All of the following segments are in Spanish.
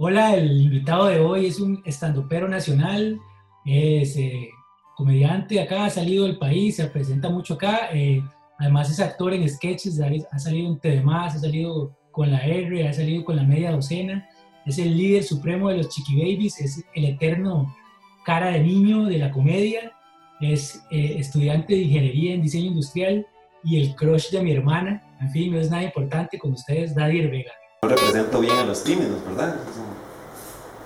Hola, el invitado de hoy es un estandopero nacional, es eh, comediante acá, ha salido del país, se presenta mucho acá, eh, además es actor en sketches, ha salido en TV+, ha salido con la R, ha salido con la media docena, es el líder supremo de los Chiqui Babies, es el eterno cara de niño de la comedia, es eh, estudiante de ingeniería en diseño industrial y el crush de mi hermana, en fin, no es nada importante con ustedes, Dadier Vega. No represento bien a los tímidos, ¿verdad?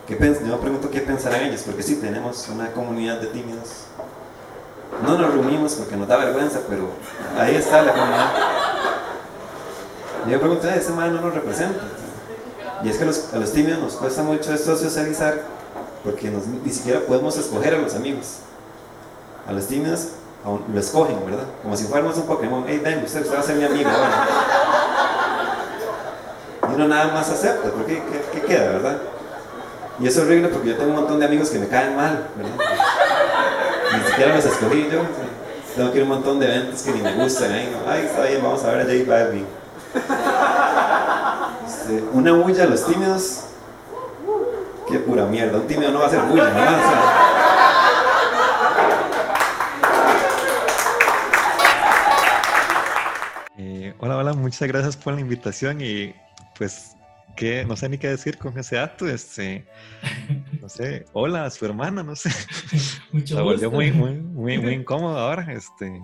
¿Qué yo me pregunto qué pensarán ellos, porque sí, tenemos una comunidad de tímidos. No nos reunimos porque nos da vergüenza, pero ahí está la comunidad. Yo me pregunto, ese man no nos representa. Y es que a los tímidos nos cuesta mucho esto socializar porque ni siquiera podemos escoger a los amigos. A los tímidos lo escogen, ¿verdad? Como si fuéramos un Pokémon. Hey, ven, usted, usted va a ser mi amigo ahora. Y uno nada más acepta, porque ¿qué, qué queda, verdad? Y es horrible porque yo tengo un montón de amigos que me caen mal, ¿verdad? Ni siquiera los escogí yo. Tengo que ir a un montón de eventos que ni me gustan. Ay, está bien, vamos a ver a J Balvin. Una bulla a los tímidos. Qué pura mierda. Un tímido no va a hacer bulla, ¿no? Eh, hola, hola, muchas gracias por la invitación y pues que no sé ni qué decir con ese acto, este, no sé, hola, su hermana, no sé. Mucho Se volvió muy, muy, muy, muy incómodo ahora, este,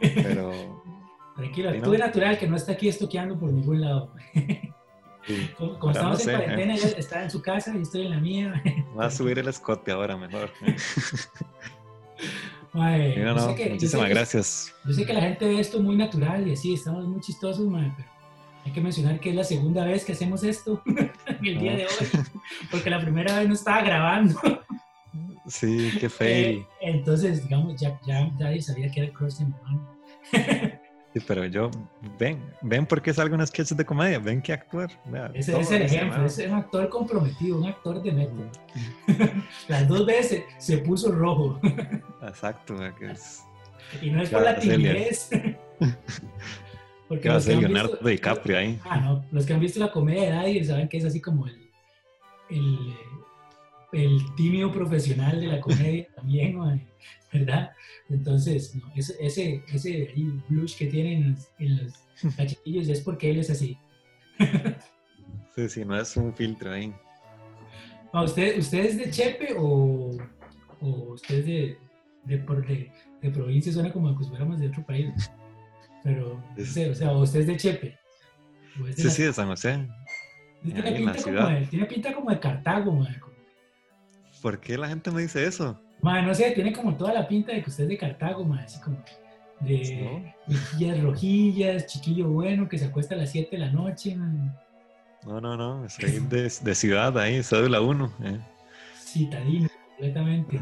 pero... Tranquilo, actúe natural que no está aquí estoqueando por ningún lado. como, estamos en cuarentena, ella está en su casa y estoy en la mía. Va a subir el escote ahora mejor. muchísimas gracias. Yo sé que la gente ve esto muy natural y así, estamos muy chistosos, pero hay que mencionar que es la segunda vez que hacemos esto el día de hoy, porque la primera vez no estaba grabando. Sí, qué fail. Eh, entonces, digamos, ya, ya, ya sabía que era cross Sí, pero yo, ven, ven porque salgo en sketches de comedia, ven que actuar. Ese es el ejemplo, es un actor comprometido, un actor de método. Las dos veces se puso rojo. Exacto, es... Y no es por la timidez. Porque va a ser Leonardo DiCaprio ahí. Ah, no. Los que han visto la comedia de saben que es así como el, el, el tímido profesional de la comedia también, ¿verdad? Entonces, no, ese, ese, ese blush que tienen en los cachetillos es porque él es así. sí, sí, no es un filtro ahí. ¿usted, ¿Usted es de Chepe o, o usted es de, de, de, provincia? Suena como que fuéramos de otro país. Pero, o sea, usted es de Chepe. sí, sí, de San José. Tiene pinta, como de, tiene pinta como de Cartago, man. ¿Por qué la gente me dice eso? Man, no sé, tiene como toda la pinta de que usted es de Cartago, man, así como de mejillas rojillas, chiquillo bueno que se acuesta a las 7 de la noche, man. No, no, no, soy de, de ciudad ahí, la 1. Eh. Citadino, completamente.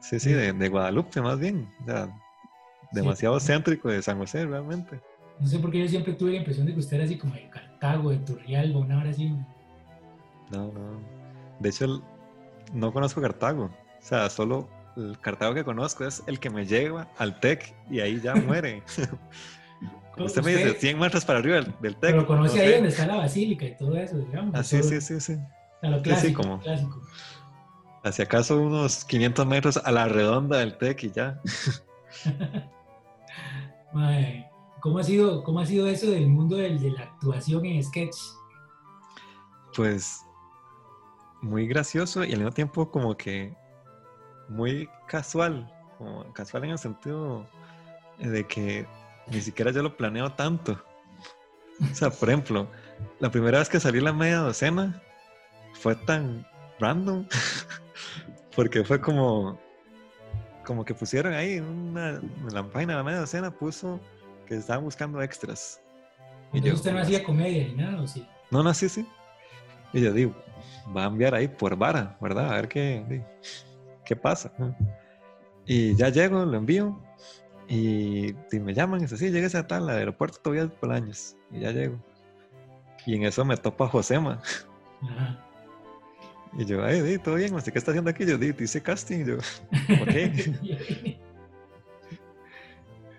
Sí, sí, de, de, Guadalupe más bien. O sea, demasiado céntrico de San José, realmente. No sé por qué yo siempre tuve la impresión de que usted era así como de Cartago, de Turrialba, una hora así. No, no. De hecho, no conozco Cartago. O sea, solo el Cartago que conozco es el que me lleva al TEC y ahí ya muere. usted, me dice 100 metros para arriba del, TEC. Pero conoce ahí donde está la basílica y todo eso, digamos. Ah, sí, sí, sí, sí. A lo clásico, sí, como, clásico. Hacia acaso unos 500 metros a la redonda del TEC y ya. ¿cómo, ha sido, ¿Cómo ha sido eso del mundo de la actuación en sketch? Pues muy gracioso y al mismo tiempo como que muy casual, casual en el sentido de que ni siquiera yo lo planeo tanto. O sea, por ejemplo, la primera vez que salí la media docena fue tan random porque fue como como que pusieron ahí una, en la página de la media docena puso que estaban buscando extras. Y yo, usted no hacía comedia ni nada, ¿o sí? No, no, sí, sí. Y yo digo, va a enviar ahí por vara, ¿verdad? A ver qué, qué pasa. Y ya llego, lo envío y, me llaman y dice, sí, llegues a tal, al aeropuerto todavía por años. Y ya llego. Y en eso me topa Josema. Ajá. Y yo, ay, todo bien, ¿qué está haciendo aquí? Yo, dice casting. Y yo, ok.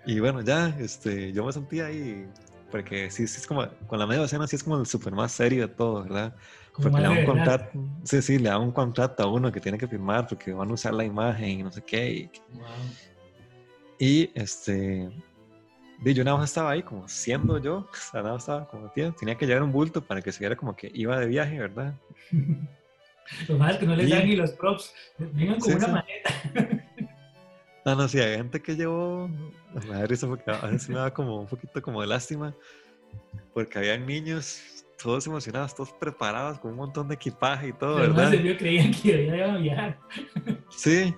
y bueno, ya, este, yo me sentía ahí porque sí, sí es como, con la media docena sí es como el súper más serio de todo, ¿verdad? Como Porque le da un contrato, sí, sí, le da un contrato a uno que tiene que firmar porque van a usar la imagen y no sé qué. Y, Wow. y, este, di, yo nada más estaba ahí como siendo yo, o sea, nada más estaba como tío, tenía que llevar un bulto para que se viera como que iba de viaje, ¿verdad? Lo más es que no les dan ni los props. Vengan con Sí, una sí. maleta. No, no, sí, hay gente que llevó, da risa porque a veces me da como un poquito como de lástima, porque había niños todos emocionados, todos preparados con un montón de equipaje y todo, más ¿verdad? de creían que ya iban a viajar. Sí,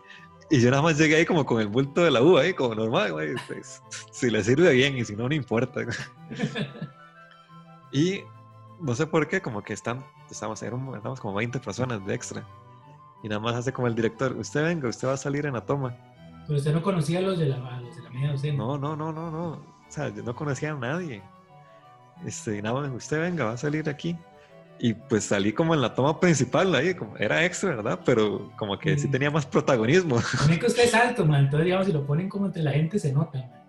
y yo nada más llegué ahí como con el bulto de la uva, ahí como normal, güey, pues, si le sirve bien y si no, no importa. Y no sé por qué, como que están, estamos, éramos, como 20 personas de extra. Y nada más hace como el director, usted venga, usted va a salir en la toma. Pero usted no conocía a los de la, los de la media docena. No, no, no, no, no. O sea, yo no conocía a nadie. Este, y nada más, usted venga, va a salir aquí. Y pues salí como en la toma principal ahí, como era extra, ¿verdad? Pero como que sí Mm. tenía más protagonismo. También que usted es alto, man. Entonces, digamos, si lo ponen como entre la gente, se nota, man.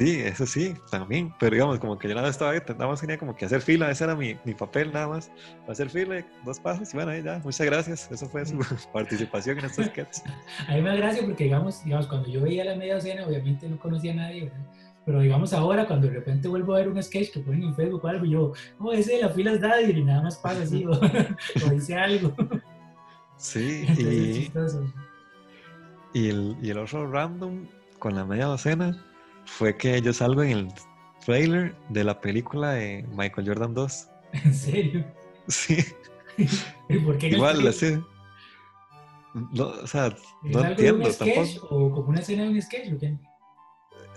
Sí, eso sí, también. Pero digamos, como que yo nada estaba ahí, nada más tenía como que hacer fila, ese era mi, mi papel nada más. Hacer fila, dos pasos, y bueno, ahí ya, muchas gracias. Eso fue su participación en estos sketches. A mí me da gracia porque, digamos, digamos, cuando yo veía la media docena, obviamente no conocía a nadie, ¿verdad? Pero digamos ahora, cuando de repente vuelvo a ver un sketch que ponen en Facebook o algo, yo, oh, ese de la fila es Daddy, y nada más pasa así, o, o dice algo. Sí, Entonces es y, y, el, y el otro random con la media docena fue que yo salgo en el trailer de la película de Michael Jordan 2. En serio. Sí, ¿Y por qué igual, así. No, o sea, ¿Es no entiendo un sketch tampoco. o como una escena de un sketch? ¿o qué?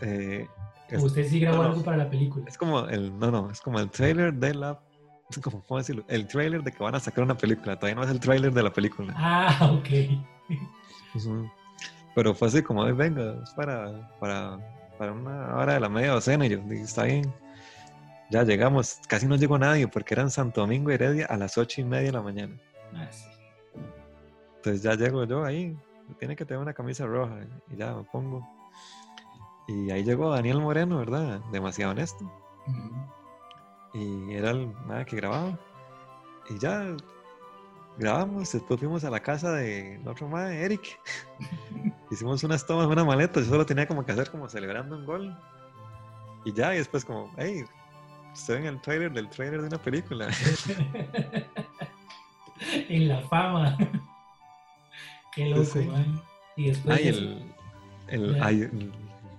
eh, ¿O es, usted sí grabó no, algo para la película? es como el, no, no, es como el trailer de la, como, ¿cómo decirlo? El trailer de que van a sacar una película, todavía no es el trailer de la película. Ah, ok. Pero fue así como, "Ay, venga, es para, para, para una hora de la media docena. Y yo dije, está bien. Ya llegamos, casi no llegó nadie porque era en Santo Domingo Heredia a las ocho y media de la mañana. Ah, sí. Entonces ya llego yo ahí, tiene que tener una camisa roja y ya me pongo. Y ahí llegó Daniel Moreno, ¿verdad? Demasiado honesto. Y era el nada que grababa. Y ya grabamos, después fuimos a la casa de otro madre, Eric. Hicimos unas tomas, una maleta, yo solo tenía como que hacer como celebrando un gol. Y ya, y después como, hey, estoy en el trailer del trailer de una película. en la fama. Qué loco, Sí. man. Y después. Ay, el, el, ay, el-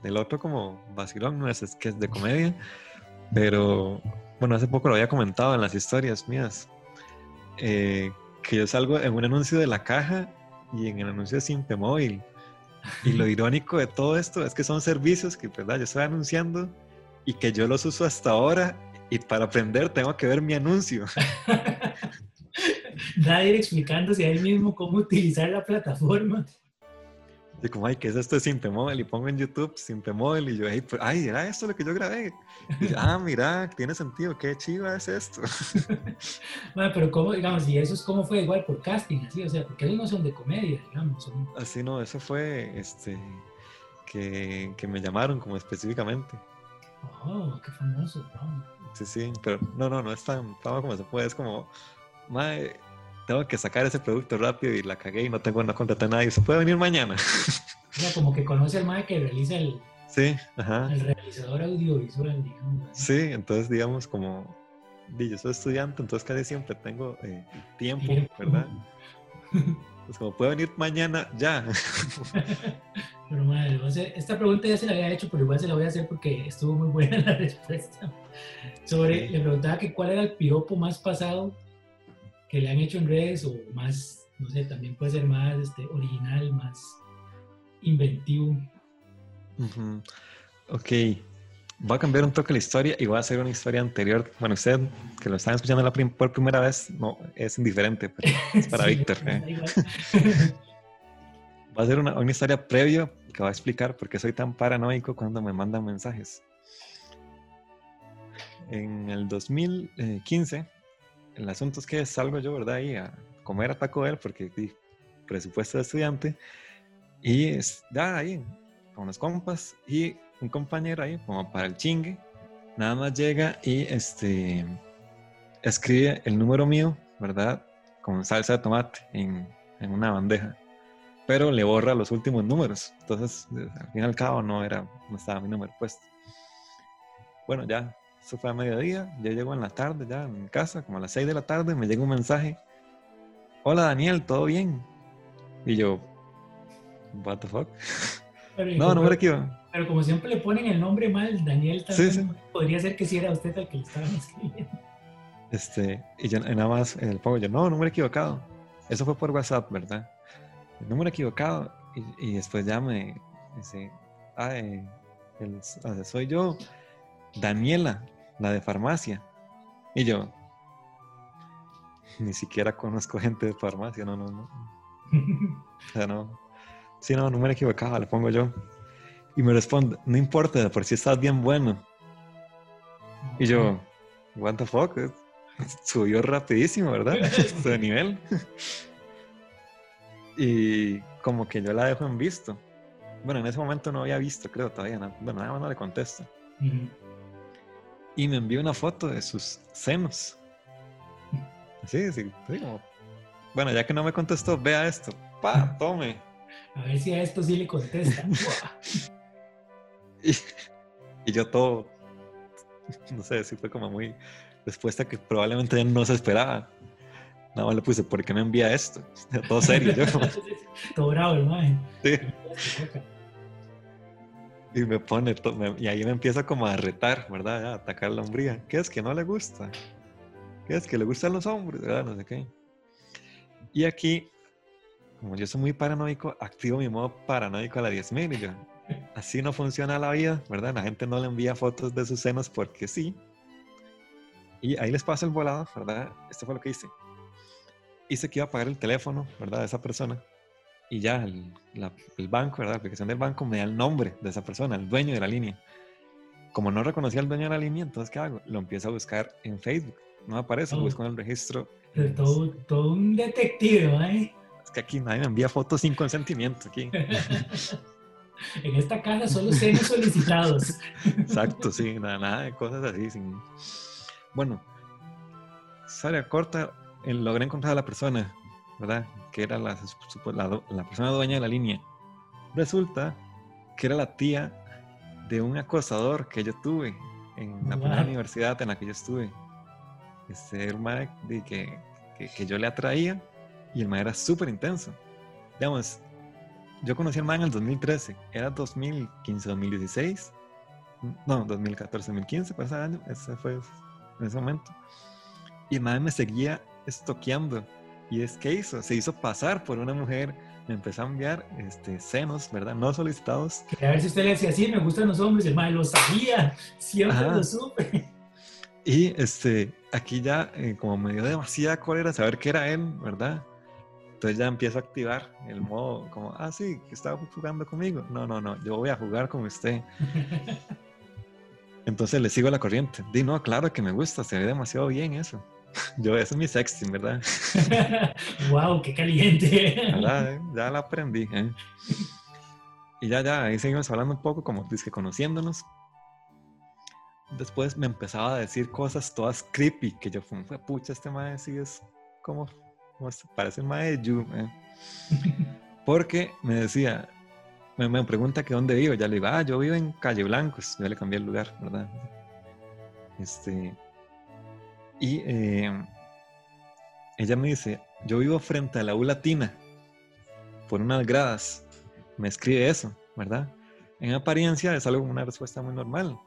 el otro como vacilón, no es, es que es de comedia, pero bueno, hace poco lo había comentado en las historias mías, eh, que yo salgo en un anuncio de la caja y en el anuncio de Simpemóvil. Y lo irónico de todo esto es que son servicios que, ¿verdad? Yo estoy anunciando y que yo los uso hasta ahora y para aprender tengo que ver mi anuncio. Nadie explicándose a él mismo cómo utilizar la plataforma. Y como, ay, ¿qué es esto de Simpemóvil? Y pongo en YouTube Simpemóvil y yo, ay, pues, ay, era esto lo que yo grabé. Y yo, ah, mira, tiene sentido, qué chiva es esto. Bueno, pero cómo, digamos, y eso es cómo fue igual por casting, así, o sea, porque ellos no son de comedia, digamos, son... Así no, eso fue, este, que, que me llamaron como específicamente. Oh, qué famoso. Sí, sí, pero no, no, no es tan fama como se puede, es como, mae, tengo que sacar ese producto rápido y la cagué y no tengo, no contraté a nadie, ¿se puede venir mañana? O sea, como que conoce al mae que realiza el, Sí, ajá. el realizador audiovisual, digamos. Sí, entonces digamos como, yo soy estudiante, entonces casi siempre tengo eh, tiempo, Tiempo. ¿verdad? Pues como puede venir mañana, ya. Pero madre, esta pregunta ya se la había hecho, pero igual se la voy a hacer porque estuvo muy buena la respuesta. Sobre, Sí. le preguntaba que cuál era el piropo más pasado que le han hecho en redes o más, no sé, también puede ser más este, original, más inventivo. Ujú. Ok, voy a cambiar un toque la historia y voy a hacer una historia anterior. Bueno, usted que lo están escuchando la prim- por primera vez, no, es indiferente, pero es para Sí, Víctor. ¿eh? Va a ser una, una historia previa que va a explicar por qué soy tan paranoico cuando me mandan mensajes. En el 2015, el asunto es que salgo yo, ¿verdad? Ahí a comer a Taco Bell porque presupuesto de estudiante y ya ahí con los compas y un compañero ahí como para el chingue nada más llega y este escribe el número mío, ¿verdad? Con salsa de tomate en, en una bandeja. Pero le borra los últimos números. Entonces, al fin y al cabo, no, era, no estaba mi número puesto. Bueno, ya, eso fue a mediodía. Ya llego en la tarde, ya en casa, como a las 6 de la tarde, me llega un mensaje. Hola Daniel, ¿todo bien? Y yo, what the fuck? no, no me equivoco. Pero como siempre le ponen el nombre mal, Daniel también podría ser que si era usted el que le estaban escribiendo. Este, y yo nada más en el pongo yo, no, número equivocado. Eso fue por WhatsApp, ¿verdad? El número equivocado. Y, y después ya me dice, ah, soy yo, Daniela, la de farmacia. Y yo, ni siquiera conozco gente de farmacia, no, no, no. o sea, no. Sí, no, número equivocado, le pongo yo. Y me responde, no importa, por si estás bien bueno. Y yo, what the fuck, subió rapidísimo, ¿verdad? de nivel. y como que yo la dejo en visto. Bueno, en ese momento no había visto, creo, todavía. bueno, nada más no le contesto. Y me envió una foto de sus senos. Sí, sí, sí Bueno, ya que no me contestó, vea esto. Pa, tome. A ver si a esto sí le contesta. y, y yo todo, no sé, si fue como muy respuesta que probablemente no se esperaba. Nada más le puse, ¿por qué me envía esto? Todo serio. yo. Todo bravo, hermano. Sí. Y me pone, y ahí me empieza como a retar, ¿verdad? A atacar la hombría. ¿Qué es que no le gusta? ¿Qué es que le gustan los hombres? ¿verdad? No sé qué. Y aquí, como yo soy muy paranoico, activo mi modo paranoico a la 10.000 y yo, así no funciona la vida, ¿verdad? La gente no le envía fotos de sus senos porque sí. Y ahí les paso el volado, ¿verdad? Esto fue lo que hice. Hice que iba a pagar el teléfono, ¿verdad? De esa persona. Y ya el, el banco, ¿verdad? La aplicación del banco me da el nombre de esa persona, el dueño de la línea. Como no reconocía al dueño de la línea, entonces, ¿qué hago? Lo empiezo a buscar en Facebook. No me aparece, lo busco en el registro. Todo, todo un detective, ¿eh? Es que aquí nadie me envía fotos sin consentimiento. Aquí. en esta casa solo senos solicitados. Exacto, sí, nada, nada de cosas así. Sin... Bueno, sale corta, logré encontrar a la persona, ¿verdad? Que era la, la, persona dueña de la línea. Resulta que era la tía de un acosador que yo tuve en la primera universidad en la que yo estuve. Este hermano que, que, que, yo le atraía y el man era súper intenso. Digamos, yo conocí al man en el 2013, era 2015, 2016, no, 2014, 2015, para ese año, ese fue en ese momento. Y madre me seguía estoqueando. ¿Y es que hizo? Se hizo pasar por una mujer, me empezó a enviar este, senos, ¿verdad? No solicitados. A ver si usted le decía así, me gustan los hombres, el lo sabía, siempre lo supe. Y este, aquí ya, eh, como me dio demasiada cólera saber que era él, ¿verdad? Entonces ya empiezo a activar el modo como, ah, sí, que estaba jugando conmigo. No, no, no, yo voy a jugar con usted. Entonces le sigo la corriente. Di, no, claro que me gusta, se ve demasiado bien eso. Yo, eso es mi sexting, ¿verdad? ¡Wow! ¡Qué caliente! Ya la aprendí. ¿eh? Y ya, ya, ahí seguimos hablando un poco, como que conociéndonos. Después me empezaba a decir cosas todas creepy, que yo fue, pucha, este mae sí es como, como parece mae de ¿eh? Porque me decía, me, pregunta que dónde vivo, ya le digo, ah, yo vivo en Calle Blancos, ya le cambié el lugar, ¿verdad? Este, y eh, ella me dice, yo vivo frente a la U Latina, por unas gradas, me escribe eso, ¿verdad? En apariencia es algo, una respuesta muy normal,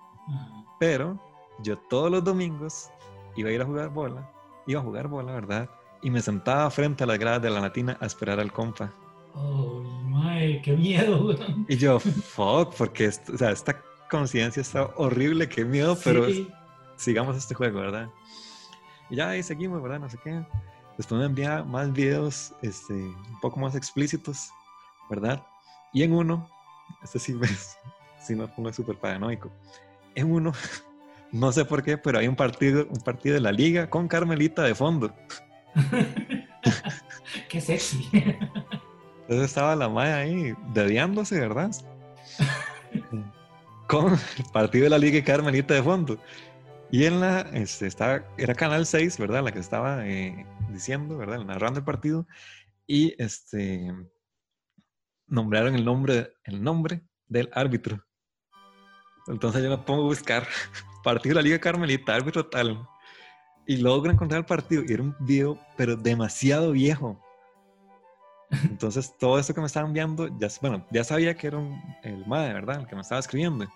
pero yo todos los domingos iba a ir a jugar bola, iba a jugar bola, ¿verdad? Y me sentaba frente a las gradas de la Latina a esperar al compa. Oh, my, qué miedo, Y yo, fuck, porque o sea, esta conciencia está horrible, qué miedo, pero sigamos este juego, ¿verdad? Y ya ahí seguimos, ¿verdad? No sé qué. Después me envía más videos este, un poco más explícitos, ¿verdad? Y en uno, este sí, me, sí me pongo súper paranoico. En uno, no sé por qué, pero hay un partido, un partido de la liga con Carmelita de fondo. qué sexy. Entonces estaba la madre ahí dediándose, ¿verdad? con el partido de la Liga Carmelita de fondo. Y en la, este, estaba, era Canal 6, ¿verdad? La que estaba eh, diciendo, ¿verdad? Narrando el partido. Y este, nombraron el nombre, el nombre del árbitro. Entonces yo me pongo a buscar partido de la Liga Carmelita, árbitro tal. Y logro encontrar el partido. Y era un video, pero demasiado viejo. Entonces todo esto que me estaban enviando, ya, bueno, ya sabía que era el MAE, ¿verdad? El que me estaba escribiendo.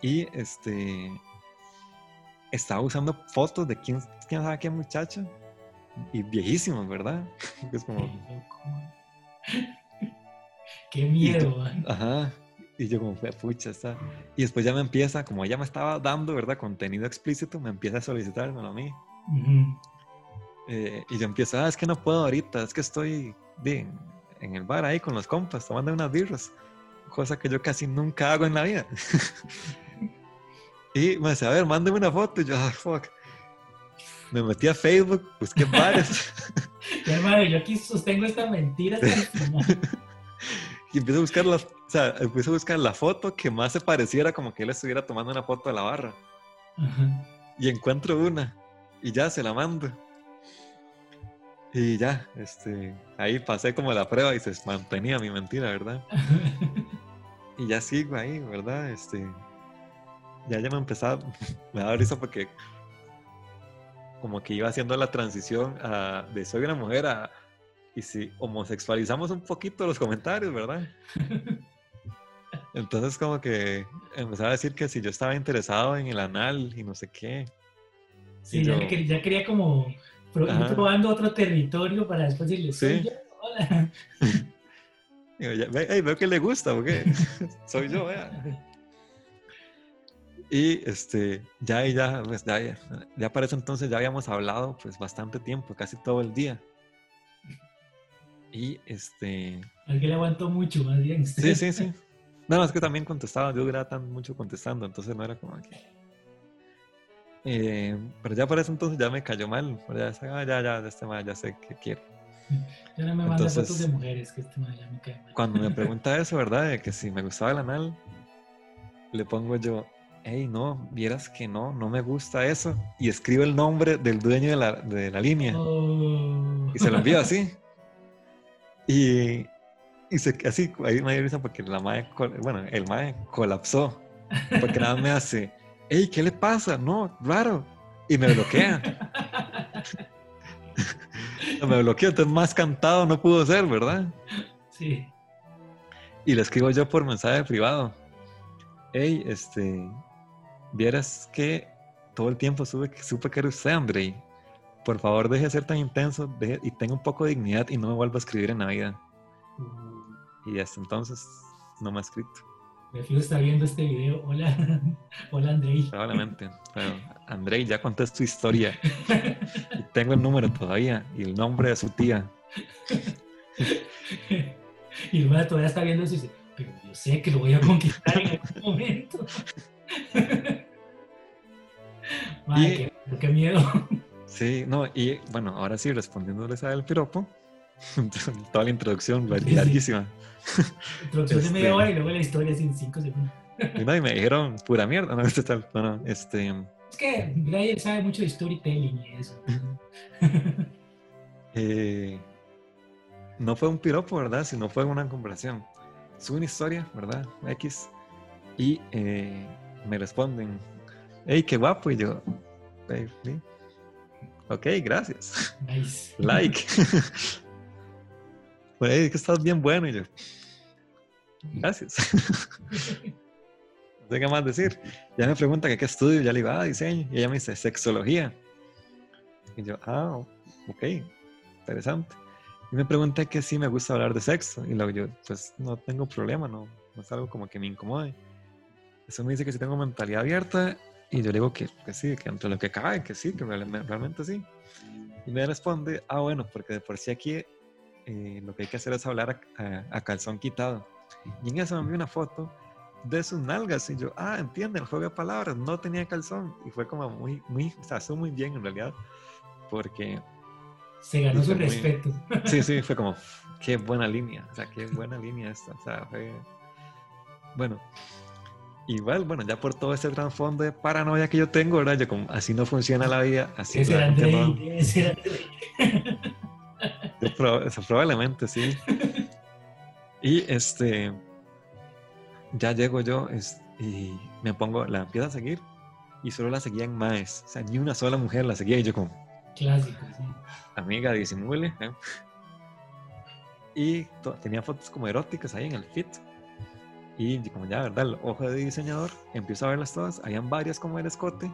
Y este, estaba usando fotos de quién, quién sabe qué muchacha. Y viejísimos, ¿verdad? Es como... Qué miedo, Ajá. Y yo como, pucha, está. Y después ya me empieza, como ella me estaba dando, ¿verdad? Contenido explícito, me empieza a solicitármelo a mí. Eh, y yo empiezo, ah, es que no puedo ahorita, es que estoy bien en el bar ahí con los compas, tomando unas birras. Cosa que yo casi nunca hago en la vida. y me dice, a ver, mándeme una foto. Y yo, ah, fuck. Me metí a Facebook, busqué bares. hermano, yo aquí sostengo esta mentira y empiezo a buscar la, o sea, empiezo a buscar la foto que más se pareciera como que él estuviera tomando una foto de la barra. Y encuentro una y ya se la mando. Y ya, este, ahí pasé como la prueba y se mantenía mi mentira, ¿verdad? y ya sigo ahí, ¿verdad? Este, ya ya me empezaba, me daba risa porque como que iba haciendo la transición a, de soy una mujer a, y si homosexualizamos un poquito los comentarios, ¿verdad? Entonces como que empezaba a decir que si yo estaba interesado en el anal y no sé qué. Sí, ya, quería, como probando otro territorio para después decirle, soy yo, hola. veo que le gusta, porque soy yo, vea. Y este, ya, ya, pues ya, ya, ya para eso entonces ya habíamos hablado pues bastante tiempo, casi todo el día. Y este... Alguien aguantó mucho, más bien. Sí, sí, sí. No, es que también contestaba, yo era tan mucho contestando, entonces no era como que... Eh, pero ya por eso entonces ya me cayó mal. Ya, ah, ya, ya, este mal, ya sé qué quiero. Ya no me manda fotos de mujeres, que este mal ya me cae mal. Cuando me pregunta eso, ¿verdad? De que si me gustaba el anal, le pongo yo, hey, no, vieras que no, no me gusta eso. Y escribo el nombre del dueño de la, de la línea. Oh. Y se lo envío así. Y, y se, así, ahí me dio porque la madre, bueno, el mae colapsó. Porque nada me hace hey, ¿qué le pasa? No, raro. Y me bloquea. me bloquea, entonces más cantado no pudo ser, ¿verdad? Sí. Y le escribo yo por mensaje privado. Hey, este, vieras que todo el tiempo supe, supe que era usted, Andrei. Por favor, deje de ser tan intenso y tenga un poco de dignidad y no me vuelva a escribir en la vida. Y hasta entonces no me ha escrito. Prefiero estar viendo este video. Hola, hola Andrei. Probablemente. Pero Andrei, ya conté tu historia. y tengo el número todavía y el nombre de su tía. y luego todavía está viendo eso y dice, pero yo sé que lo voy a conquistar en algún momento. Madre, qué, qué, miedo. Sí, no, y bueno, ahora sí, respondiéndoles a el piropo, toda la introducción larguísima. Introducción de media este hora y luego la historia sin cinco segundos. Y, y me dijeron pura mierda. No, este, no, este... Es que Brian sabe mucho de storytelling y eso. eh, no fue un piropo, ¿verdad? Sino fue una comparación. Es una historia, ¿verdad? X. Y eh, me responden, hey, qué guapo. Y yo, hey, ok, gracias. Nice. Like. Pues que estás bien bueno. Y yo, gracias. no sé qué más decir. Ya me pregunta que qué estudio, ya le iba a ah, diseño. Y ella me dice, sexología. Y yo, ah, ok, interesante. Y me pregunta que si me gusta hablar de sexo. Y luego yo, pues no tengo problema, no, no es algo como que me incomode. Eso me dice que si tengo mentalidad abierta. Y yo le digo que, que sí, que entre lo que cae, que sí, que realmente sí. Y me responde, ah, bueno, porque de por sí aquí eh, lo que hay que hacer es hablar a, calzón quitado. Y en eso me envió una foto de sus nalgas y yo, ah, entiende, el juego de palabras, no tenía calzón. Y fue como muy, muy, o sea, muy bien en realidad, porque... Se ganó su respeto. sí, sí, fue como, qué buena línea, o sea, qué buena línea esta, o sea, fue... Bueno, igual, bueno, ya por todo ese trasfondo de paranoia que yo tengo, ¿verdad? Yo como, así no funciona la vida, así era claramente no. Yo probablemente sí. Y este, ya llego yo es- y me pongo, la empiezo a seguir y solo la seguían maes. O sea, ni una sola mujer la seguía y yo como, Clásico, sí. amiga, disimule. ¿eh? Y tenía fotos como eróticas ahí en el feed. Y como ya, ¿verdad? El ojo de diseñador, empiezo a verlas todas. Habían varias como el escote.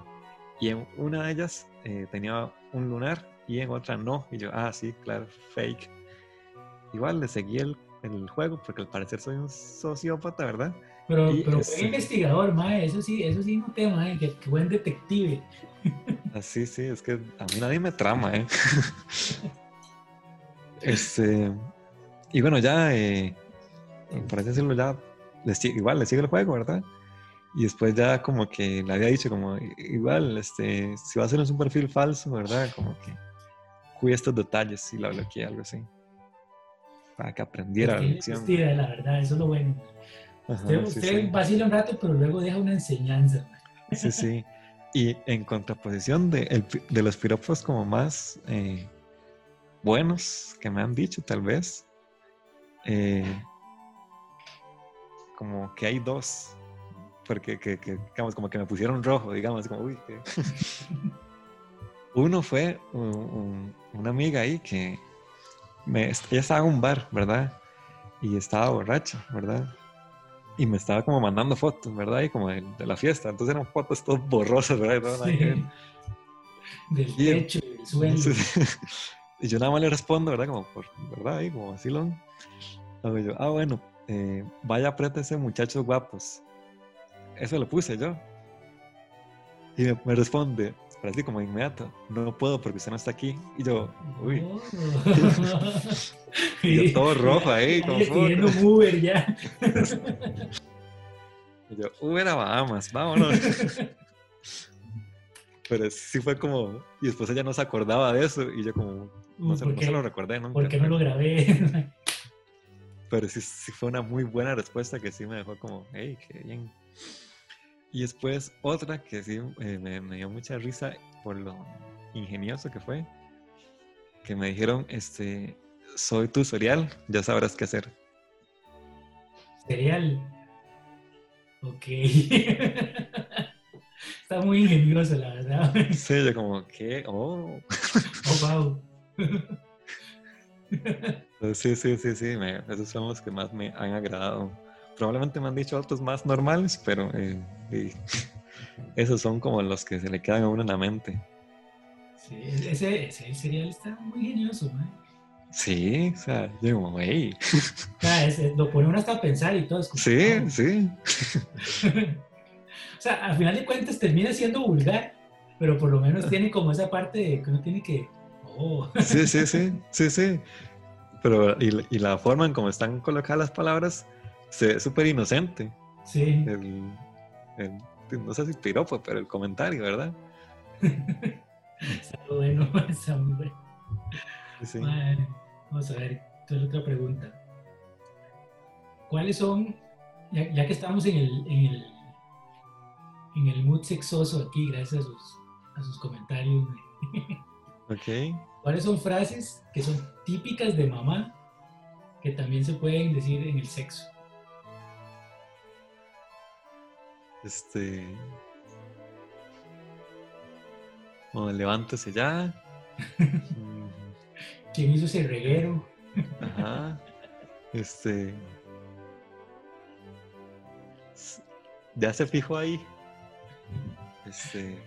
Y en una de ellas eh, tenía un lunar y en otra no. Y yo, ah, sí, claro, fake. Igual le seguí el, el juego porque al parecer soy un sociópata, ¿verdad? Pero, Y pero buen investigador, mae, eso sí, eso sí noté, mae, que, que buen detective. Así, sí, es que a mí nadie me trama, ¿eh? este. Y bueno, ya, eh, por así decirlo, ya, le si- igual le sigue el juego, ¿verdad? Y después ya como que le había dicho, como, "I- igual, este, si va a ser un perfil falso, ¿verdad? Como que cuide estos detalles y la bloqueé, algo así. Para que aprendiera la lección. vestida, la verdad, eso es lo bueno. Ajá, Usted, sí, usted sí. vacila un rato, pero luego deja una enseñanza. Sí, sí. Y en contraposición de, el de los piropos como más eh, buenos que me han dicho, tal vez, eh, como que hay dos, porque que, que, digamos, como que me pusieron rojo, digamos, como, uy, que- Uno fue un- un- una amiga ahí que me, ella estaba en un bar, ¿verdad? Y estaba borracha, ¿verdad? Y me estaba como mandando fotos, ¿verdad? Y como de, de la fiesta. Entonces eran fotos todas borrosas, ¿verdad? Y. Sí. Del Y- techo, del suelo. Y yo nada más le respondo, ¿verdad? Como por, ¿verdad? Ahí, como así lo. Luego yo, ah, bueno, eh, vaya, apriétese, muchachos guapos. Eso lo puse yo. Y me, me responde, pero así como inmediato, no puedo porque usted no está aquí. Y yo, uy, Oh. Y yo todo rojo ahí, como pidiendo un Uber ya. y yo, Uber a Bahamas, vámonos. Pero sí fue como, y después ella no se acordaba de eso, y yo como, no, se, lo recordé nunca. ¿Por qué no lo grabé? Pero sí, sí fue una muy buena respuesta que sí me dejó como, hey, qué bien. Y después otra que sí eh, me, me dio mucha risa por lo ingenioso que fue, que me dijeron, este, soy tu tutorial, ya sabrás qué hacer. Cereal. Ok. Está muy ingenioso, la verdad. Sí, yo como, ¿qué? Oh. Oh, wow. Sí, sí, sí, sí, me- esos son los que más me han agradado. Probablemente me han dicho otros más normales, pero eh, esos son como los que se le quedan a uno en la mente. Sí, ese, ese cereal está muy ingenioso, man. Sí, o sea, yo hey. O sea, lo pone uno hasta a pensar y todo. es como, Sí, sí. o sea, al final de cuentas termina siendo vulgar, pero por lo menos tiene como esa parte de que uno tiene que. Oh, Sí, sí, sí, sí, sí. Pero, y, la- y la forma en cómo están colocadas las palabras, se ve súper inocente. sí. El, el- no sé si piropo, pero el comentario, ¿verdad? Está bueno, muy bueno. Sí, vamos a ver, entonces otra pregunta. ¿Cuáles son, ya, ya que estamos en el, en el en el mood sexoso aquí, gracias a sus, a sus comentarios, ¿cuáles son frases que son típicas de mamá que también se pueden decir en el sexo? Este. Bueno, levántese ya. ¿Quién hizo ese reguero? Ajá. Este. Ya se fijó ahí. Este.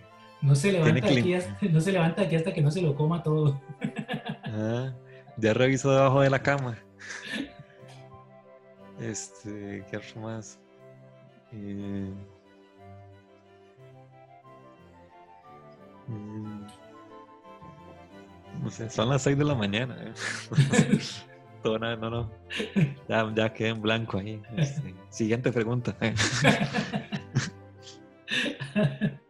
No se levanta, que aquí hasta, no se levanta aquí hasta que no se lo coma todo. Ajá. Ya revisó debajo de la cama. Este. ¿Qué más? Eh, mm, No sé, son las 6 de la mañana. ¿eh? Nada, no, no. Ya, ya quedé en blanco ahí. Este, siguiente pregunta.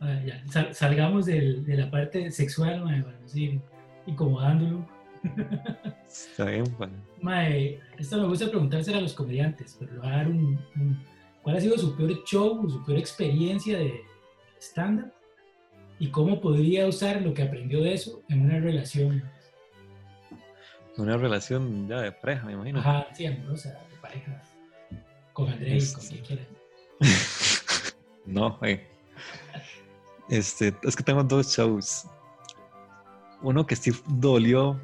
Ah, ya, sal- salgamos del- de la parte sexual, mae, para seguir incomodándolo. Está bien, bueno. Mae, esto me gusta preguntárselo a los comediantes, pero voy a dar un, un- ¿cuál ha sido su peor show, su peor experiencia de stand-up? ¿Y cómo podría usar lo que aprendió de eso en una relación? Una relación ya de pareja, me imagino. Ajá, sí, amorosa, de pareja. Con Andrés, con quien quiera. no, eh. Este, es que tengo dos shows. Uno que sí dolió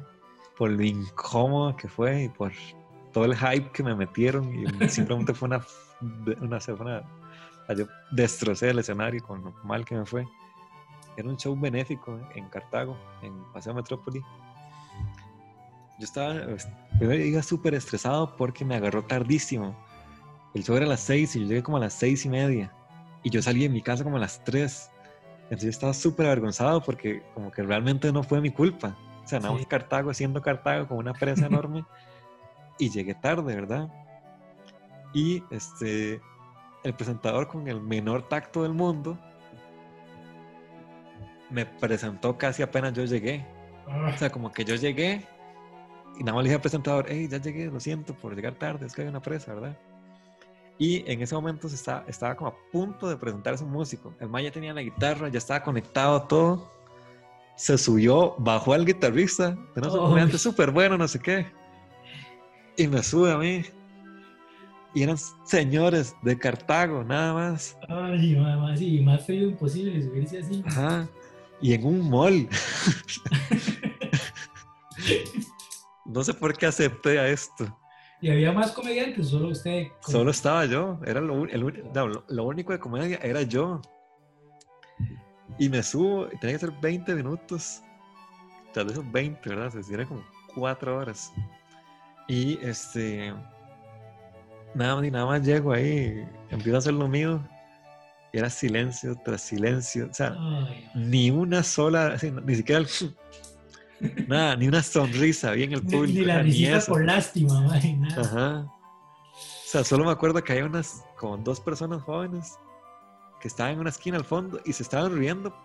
por lo incómodo que fue y por todo el hype que me metieron y simplemente fue una, una semana, yo destrocé el escenario con lo mal que me fue. Era un show benéfico en Cartago, en Paseo Metrópoli. Yo estaba, primero iba súper estresado porque me agarró tardísimo. El show era a las seis y yo llegué como a las seis y media. Y yo salí de mi casa como a las tres. Entonces yo estaba súper avergonzado porque como que realmente no fue mi culpa. O sea, nada más Cartago siendo Cartago con una presa enorme. y llegué tarde, ¿verdad? Y este, el presentador con el menor tacto del mundo me presentó casi apenas yo llegué. O sea, como que yo llegué y nada más le dije al presentador, hey, ya llegué, lo siento por llegar tarde, es que hay una presa, ¿verdad? Y en ese momento se estaba, estaba como a punto de presentar a su músico. El man ya tenía la guitarra, ya estaba conectado todo. Se subió, bajó al guitarrista, de un súper bueno, no sé qué. Y me sube a mí. Y eran señores de Cartago, nada más. Ay, mamá, sí, más frío imposible subirse así. Ajá. Y en un mall. no sé por qué acepté a esto. ¿Y había más comediantes? ¿Solo usted? Solo estaba yo. Era lo, lo, único de comedia era yo. Y me subo, y tenía que ser 20 minutos. Tal vez son 20, ¿verdad? Se hicieron como 4 horas. Y este. Nada más y nada más llego ahí, empiezo a hacer lo mío. Y era silencio tras silencio. O sea, ni una sola, ni siquiera el, Nada, ni una sonrisa bien el público. Ni, la risita por lástima, nada. Ajá. O sea, solo me acuerdo que hay unas, como dos personas jóvenes que estaban en una esquina al fondo y se estaban riendo,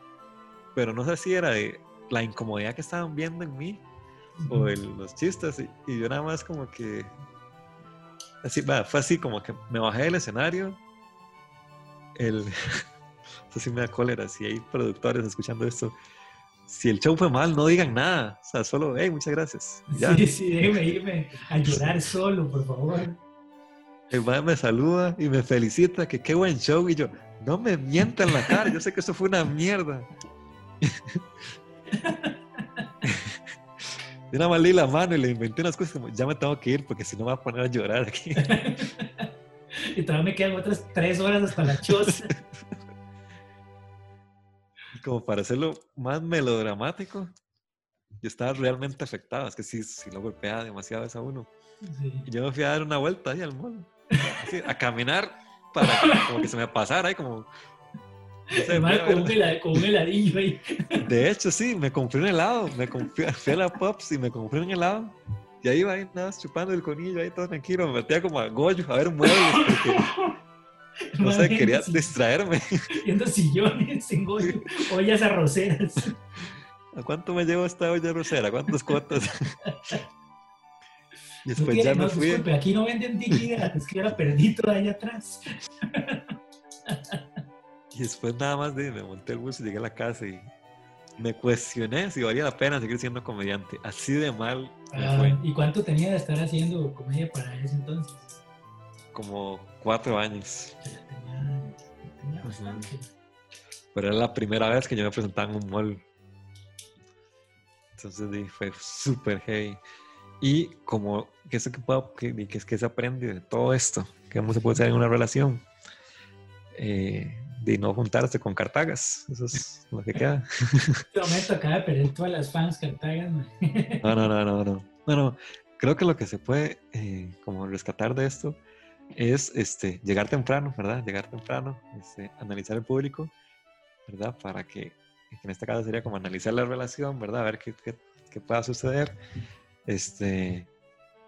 pero no sé si era de la incomodidad que estaban viendo en mí o de los chistes. Y, yo nada más como que... Así, fue así como que me bajé del escenario. El... Esto sí me da cólera, si hay productores escuchando esto si el show fue mal, no digan nada. O sea, solo, hey, muchas gracias. Sí, sí, déjeme irme a llorar solo, por favor. El man me saluda y me felicita, que qué buen show. Y yo, no me mientan la cara, yo sé que eso fue una mierda. Y nada más leí la mano y le inventé unas cosas como, ya me tengo que ir porque si no me voy a poner a llorar aquí. y todavía me quedan otras tres horas hasta la choza como para hacerlo más melodramático, yo estaba realmente afectado. Es que sí, sí lo golpeaba demasiado a uno. Y yo me fui a dar una vuelta ahí al mall, a caminar para que, se me pasara ahí como... con, un heladillo ahí. De hecho, sí, me compré un helado. Me compré, fui a la Pops y me compré un helado. Y ahí iba ahí, nada, chupando el conillo ahí todo tranquilo. Me metía como a Goyo a ver muebles. Porque no sé, quería distraerme. Viendo sillones en ollas arroceras. ¿A cuánto me llevo esta olla arrocera? ¿Cuántas cuotas? Después ya me fui. Disculpe, aquí no venden dignidad, es que yo la perdí toda allá atrás. Y después nada más de, me monté el bus y llegué a la casa y me cuestioné si valía la pena seguir siendo comediante. Así de mal me fue. ¿Y cuánto tenía de estar haciendo comedia para ese entonces? Como cuatro años. Pero era la primera vez que yo me presentaba en un mall. Entonces fue súper heavy. Y como que eso que, puedo, es que se aprende de todo esto, cómo se puede hacer en una relación, eh, de no juntarse con cartagas. Eso es lo que queda. Momento acaba de perder todas las fans cartagas. No, no, no, no, no. No, no. Creo que lo que se puede eh, como rescatar de esto es este, llegar temprano, ¿verdad? Llegar temprano, este, analizar el público, ¿verdad? Para que, en este caso sería como analizar la relación, ¿verdad? A ver qué, qué, qué pueda suceder. Este,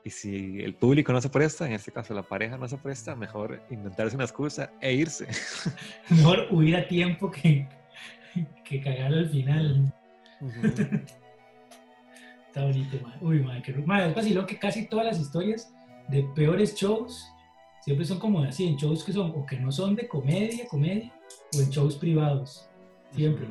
y si el público no se presta, en este caso la pareja no se presta, mejor inventarse una excusa e irse. Mejor huir a tiempo que, que cagar al final. Está bonito, man. Uy, madre, que, madre, es vacilón que casi todas las historias de peores shows siempre son como así, en shows que son o que no son de comedia, comedia, o en shows privados, siempre.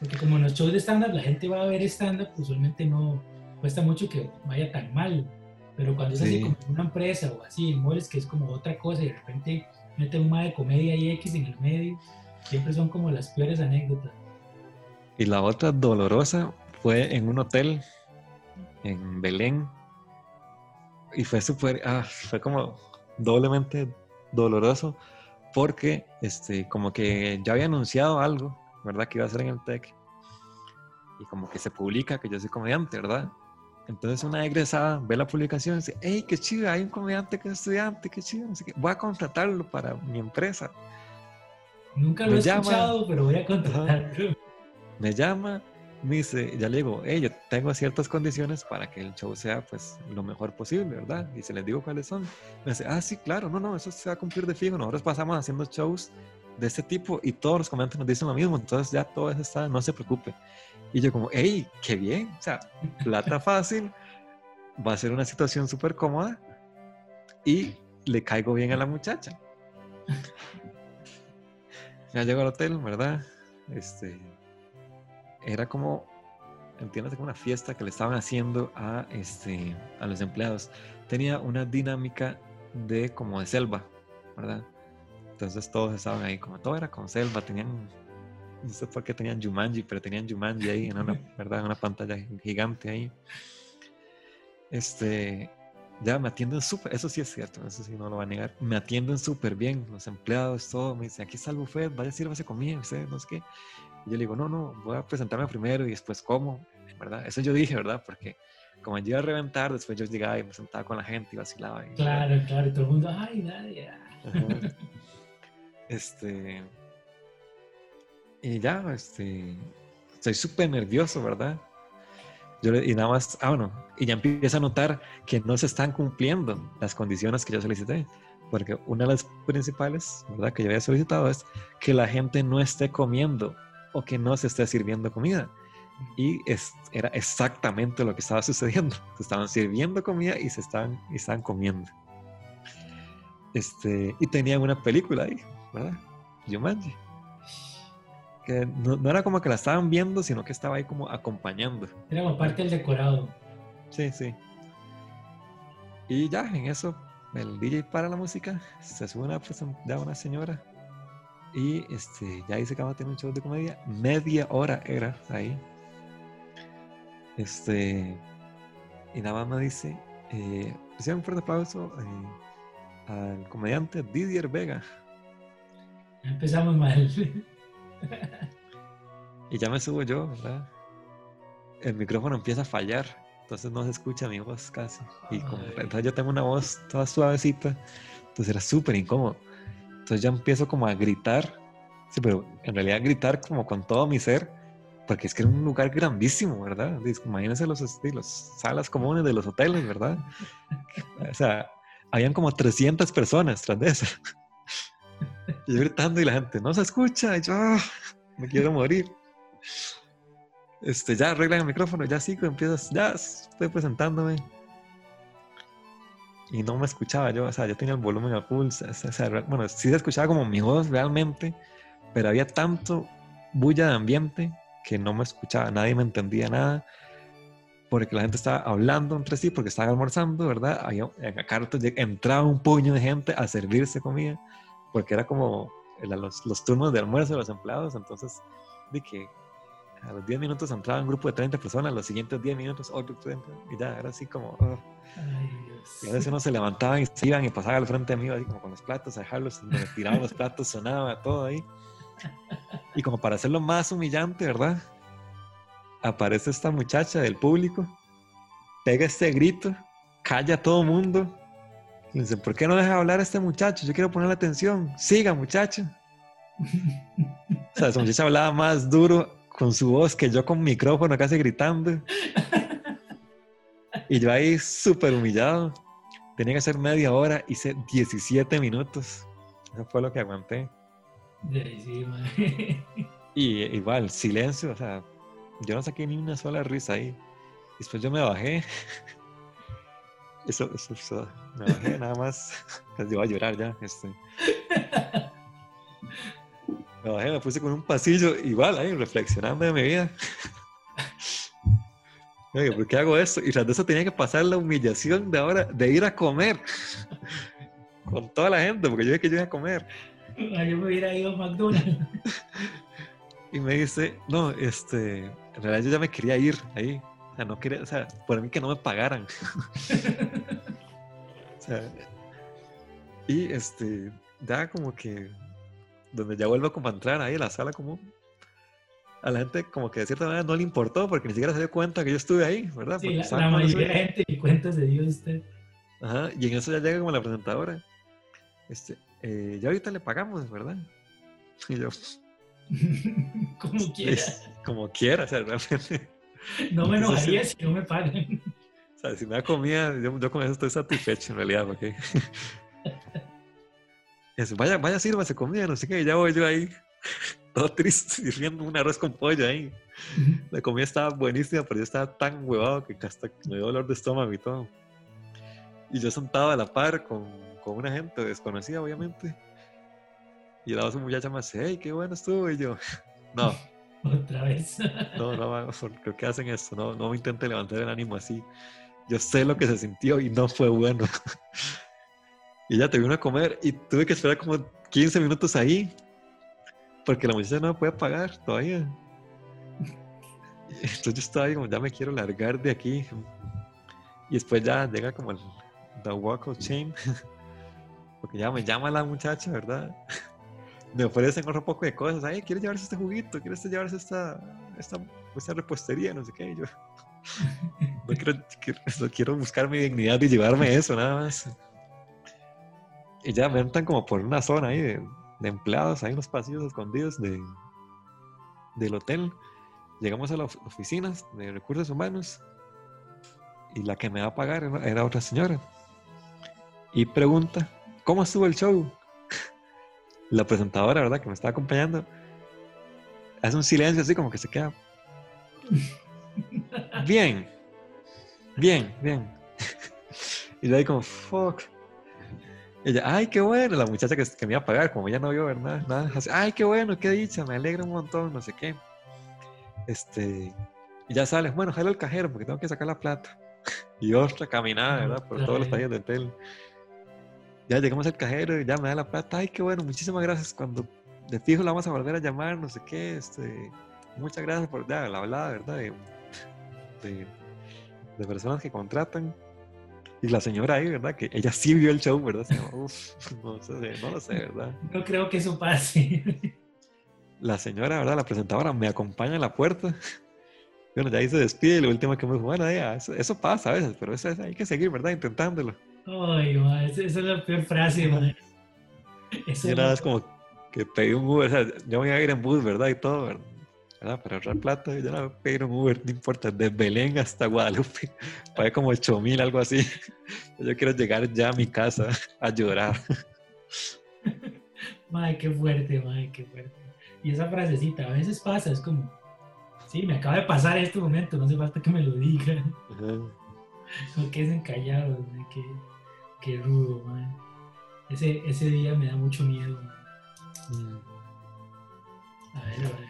Porque como en los shows de stand-up la gente va a ver stand-up, usualmente no cuesta mucho que vaya tan mal. Pero cuando es así como una empresa o así, en moles que es como otra cosa y de repente mete un de comedia y X en el medio, siempre son como las peores anécdotas. Y la otra dolorosa fue en un hotel en Belén. Y fue súper, ah, fue como doblemente doloroso porque este, como que ya había anunciado algo, ¿verdad? Que iba a ser en el TEC. Y como que se publica que yo soy comediante, ¿verdad? Entonces una egresada ve la publicación y dice, hey, qué chido, hay un comediante que es estudiante, qué chido, voy a contratarlo para mi empresa. Nunca lo he escuchado, pero voy a contratarlo. Me llama, me dice, ya le digo, hey, yo tengo ciertas condiciones para que el show sea pues lo mejor posible, ¿verdad? Y se les digo cuáles son. Me dice, ah, sí, claro, no, no, eso se va a cumplir de fijo. Nosotros pasamos haciendo shows de este tipo y todos los comediantes nos dicen lo mismo, entonces ya todo eso está, no se preocupe. Y yo como, hey, qué bien, o sea, plata fácil, va a ser una situación súper cómoda y le caigo bien a la muchacha. Ya llego al hotel, ¿verdad? Este, era como, entiéndase, como una fiesta que le estaban haciendo a, este, a los empleados. Tenía una dinámica de como de selva, ¿verdad? Entonces todos estaban ahí, como todo era con selva, tenían no sé por qué tenían Jumanji, pero tenían Jumanji ahí en una, ¿verdad? En una pantalla gigante ahí. Este, ya me atienden súper, eso sí es cierto, eso sí no lo va a negar, me atienden súper bien, los empleados, todo, me dicen, aquí está el buffet, vaya a sírvase comida, usted, no sé qué. Y yo le digo, no, no, voy a presentarme primero y después como, ¿verdad? Eso yo dije, ¿verdad? Porque como yo iba a reventar, después yo llegaba y me sentaba con la gente y vacilaba. claro, claro, y todo el mundo, ay, nadie. Este, y ya, este, estoy súper nervioso, ¿verdad? Yo y nada más, ah, bueno, y ya empiezo a notar que no se están cumpliendo las condiciones que yo solicité. Porque una de las principales, ¿verdad?, que yo había solicitado es que la gente no esté comiendo o que no se esté sirviendo comida. Y es, era exactamente lo que estaba sucediendo. Se estaban sirviendo comida y se estaban, y estaban comiendo. Este, y tenían una película ahí, ¿verdad? Jumanji no, era como que la estaban viendo, sino que estaba ahí como acompañando. Era como parte del decorado. Sí, sí. Y ya, en eso, el DJ para la música, se sube una, ya una señora y este, ya dice que va a tener un show de comedia. Media hora era ahí. Este, y nada más me dice, eh, un fuerte aplauso eh, al comediante Didier Vega. Empezamos mal. y ya me subo yo, ¿verdad? El micrófono empieza a fallar, entonces no se escucha mi voz casi. Y como entonces yo tengo una voz toda suavecita, entonces era súper incómodo. Entonces ya empiezo como a gritar, sí, pero en realidad gritar como con todo mi ser, porque es que era un lugar grandísimo, ¿verdad? Imagínense los, estilos, salas comunes de los hoteles, ¿verdad? O sea, habían como 300 personas tras de eso. Y yo gritando y la gente, no se escucha. Y yo, ah, me quiero morir. Este, ya arreglan el micrófono, ya sigo, empiezas, ya estoy presentándome. Y no me escuchaba yo, o sea, yo tenía el volumen a full. bueno, sí se escuchaba como mi voz realmente, pero había tanto bulla de ambiente que no me escuchaba, nadie me entendía nada, porque la gente estaba hablando entre sí, porque estaban almorzando, ¿verdad? Había, en acá entraba un puño de gente a servirse comida porque era como los, los, turnos de almuerzo de los empleados, entonces de que a los 10 minutos entraba un grupo de 30 personas, los siguientes 10 minutos otro 30, y ya era así como... Oh. y a veces uno se levantaban y se iban y pasaban al frente de mí, así como con los platos, a dejarlos, me tiraban los platos, sonaba todo ahí. Y como para hacerlo más humillante, ¿verdad? Aparece esta muchacha del público, pega este grito, calla a todo mundo le dice, ¿por qué no deja hablar a este muchacho? Yo quiero ponerle atención. Siga, muchacho. o sea, esa muchacha hablaba más duro con su voz que yo con micrófono casi gritando. Y yo ahí súper humillado. Tenía que hacer media hora, hice 17 minutos. Eso fue lo que aguanté. y igual, silencio, o sea, yo no saqué ni una sola risa ahí. Después yo me bajé Eso, eso, eso, me bajé nada más. Casi voy a llorar ya. Este. Me bajé, me puse con un pasillo igual ahí, reflexionando de mi vida. Oye, ¿por qué hago esto? Y tras de eso tenía que pasar la humillación de ahora de ir a comer con toda la gente, porque yo dije que yo iba a comer. Ah, Yo me hubiera ido a McDonald's. Y me dice, no, este, en realidad yo ya me quería ir ahí. O sea, no quería, o sea, por mí que no me pagaran. O sea, y este, ya como que, donde ya vuelvo como a entrar ahí a la sala común, a la gente como que de cierta manera no le importó porque ni siquiera se dio cuenta que yo estuve ahí, ¿verdad? Sí, la, la mayoría de sueño. gente ni cuentas de Dios usted. Ajá, y en eso ya llega como la presentadora. Este, eh, ya ahorita le pagamos, ¿verdad? Y yo, Como quiera. "Es como quiera, o sea, realmente. No me enojaría si no me pagan. O sea, si me da comida, yo, yo con eso estoy satisfecho en realidad, porque. Eso, vaya, vaya, sírvase comida, no sé qué, y ya voy yo ahí, todo triste, sirviendo un arroz con pollo ahí. La comida estaba buenísima, pero yo estaba tan huevado que hasta me dio dolor de estómago y todo. Y yo sentado a la par con, con una gente desconocida, obviamente. Y la otra muchacha me dice, hey, qué bueno estuvo. Y yo, no, Otra vez. no, no, ¿por qué hacen esto? No, no me intente levantar el ánimo así. Yo sé lo que se sintió y no fue bueno. Y ya te vino a comer y tuve que esperar como 15 minutos ahí porque la muchacha no me puede pagar todavía. Entonces yo estaba como, ya me quiero largar de aquí. Y después ya llega como el The Walk of Shame. Porque ya me llama la muchacha, ¿verdad? Me ofrecen otro poco de cosas. Ay, ¿quieres llevarse este juguito? ¿Quieres llevarse esta, esta, esta repostería? No sé qué. Yo, no quiero, quiero- quiero buscar mi dignidad y llevarme eso, nada más. Y ya me entran como por una zona ahí de, de empleados, hay unos pasillos escondidos de, del hotel. Llegamos a las of- oficinas de recursos humanos y la que me va a pagar era, otra señora. Y pregunta, ¿cómo estuvo el show? La presentadora, ¿verdad? Que me estaba acompañando, hace un silencio así como que se queda. Bien, bien, bien. Y yo ahí como, fuck. Ella, ay, qué bueno, la muchacha que, que me iba a pagar, como ella no vio ver nada, nada, así, ay, qué bueno, qué dicha, me alegra un montón, no sé qué. Este, y ya sale, bueno, jale al cajero porque tengo que sacar la plata. Y otra caminada, ¿verdad? Por todos los pasillos del hotel. Ya llegamos al cajero y ya me da la plata, ay, qué bueno, muchísimas gracias. Cuando de fijo la vamos a volver a llamar, no sé qué, este, muchas gracias por ya, la hablada, ¿verdad? De, de, de personas que contratan. Y la señora ahí, ¿verdad? Que ella sí vio el show, ¿verdad? Uf, no sé, no lo sé, ¿verdad? No creo que eso pase. La señora, ¿verdad? La presentadora me acompaña en la puerta. Bueno, ya ahí se despide y lo último que me dijo, bueno, ya, eso, eso pasa a veces, pero eso es- hay que seguir, ¿verdad? Intentándolo. Ay, ma, esa, es la peor frase, man. Eso Y nada, es como que pedí un Uber, o sea, yo voy a ir en bus, ¿verdad? Y todo, ¿verdad? ¿Verdad? Para ahorrar plata, yo no voy a pedir un Uber, no importa, de Belén hasta Guadalupe, pagué como 8 mil, algo así. Yo quiero llegar ya a mi casa a llorar. Madre, qué fuerte, madre, qué fuerte. Y esa frasecita a veces pasa, es como, sí, me acaba de pasar este momento, no hace falta que me lo digan. Queden callados, madre, qué, qué rudo, madre. Ese, ese día me da mucho miedo, madre. Mm, A ver, a ver.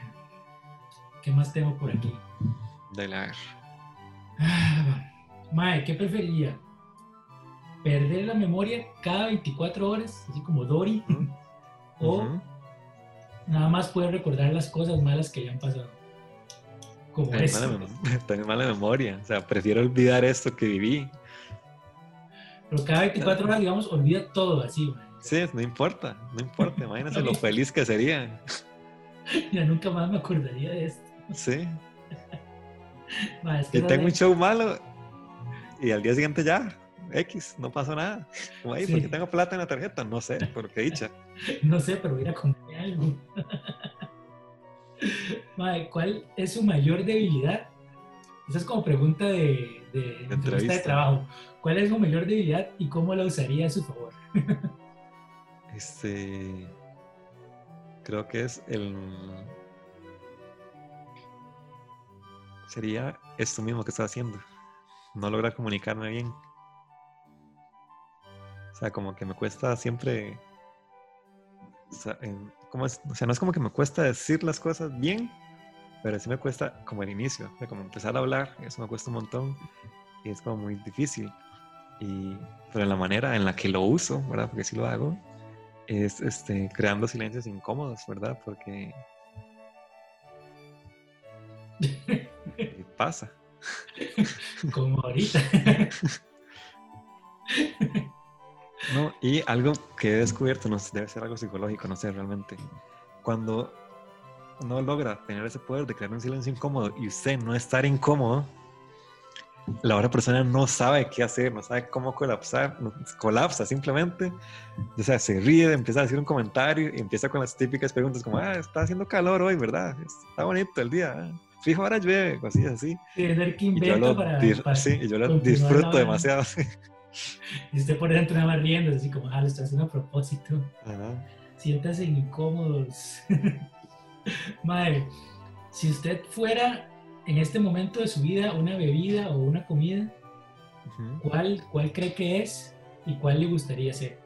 ¿Qué más tengo por aquí? De la Ah, Mae, ¿qué preferiría? ¿Perder la memoria cada 24 horas, así como Dory? ¿O nada más poder recordar las cosas malas que le han pasado? Como Tengo esto. mala, tengo mala memoria, o sea, prefiero olvidar esto que viví. Pero cada 24 horas, digamos, olvida todo así, mae. Sí, no importa, no importa, imagínense lo feliz que sería. Ya nunca más me acordaría de esto. Sí, Mae, es que y esa tengo un show malo y al día siguiente ya, X, no pasó nada. Como ahí, Sí. porque tengo plata en la tarjeta, no sé, pero qué dicha. No sé, pero voy a comer algo. Mae, ¿cuál es su mayor debilidad? Esa es como pregunta de, de entrevista de trabajo. ¿Cuál es su mayor debilidad y cómo la usaría a su favor? Este, creo que es el... Sería esto mismo que estoy haciendo, no lograr comunicarme bien. sea, como que me cuesta siempre... O sea, en- ¿cómo es? O sea, no es como que me cuesta decir las cosas bien, pero sí me cuesta como el inicio, de como empezar a hablar, eso me cuesta un montón y es como muy difícil. Y, pero la manera en la que lo uso, ¿verdad? Porque sí lo hago, es este, creando silencios incómodos, ¿verdad? Porque pasa. Como ahorita. No, y algo que he descubierto, no sé, debe ser algo psicológico, no sé realmente. Cuando uno logra tener ese poder de crear un silencio incómodo y usted no estar incómodo, la otra persona no sabe qué hacer, no sabe cómo colapsar, no- colapsa simplemente. O sea, se ríe, empieza a decir un comentario y empieza con las típicas preguntas como, ah, está haciendo calor hoy, ¿verdad? Está bonito el día. ah, Fijo, ahora llueve, cosillas así. Tiene que ver que invento para, para sí, y yo lo disfruto demasiado. sí. Y usted por dentro nada más riendo, así como, ah, lo está haciendo a propósito. Ajá. Siéntase incómodos. Madre, si usted fuera en este momento de su vida una bebida o una comida. ¿cuál, cuál cree que es y cuál le gustaría ser?